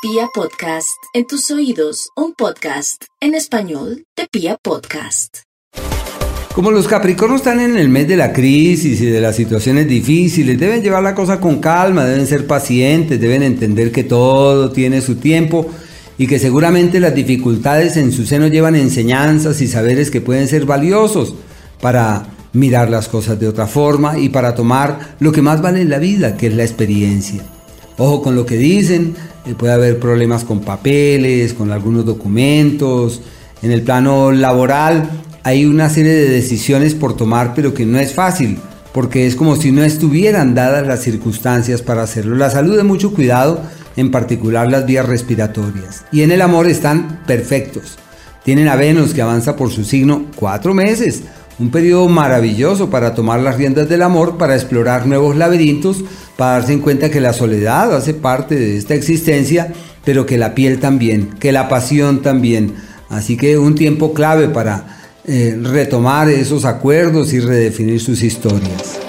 Pia Podcast, en tus oídos, un podcast en español de Pia Podcast. Como los Capricornios están en el mes de la crisis y de las situaciones difíciles, deben llevar la cosa con calma, deben ser pacientes, deben entender que todo tiene su tiempo y que seguramente las dificultades en su seno llevan enseñanzas y saberes que pueden ser valiosos para mirar las cosas de otra forma y para tomar lo que más vale en la vida, que es la experiencia. Ojo con lo que dicen, eh, puede haber problemas con papeles, con algunos documentos. En el plano laboral hay una serie de decisiones por tomar, pero que no es fácil, porque es como si no estuvieran dadas las circunstancias para hacerlo. La salud de mucho cuidado, en particular las vías respiratorias. Y en el amor están perfectos. Tienen a Venus que avanza por su signo cuatro meses, un periodo maravilloso para tomar las riendas del amor, para explorar nuevos laberintos, para darse en cuenta que la soledad hace parte de esta existencia, pero que la piel también, que la pasión también. Así que un tiempo clave para eh, retomar esos acuerdos y redefinir sus historias.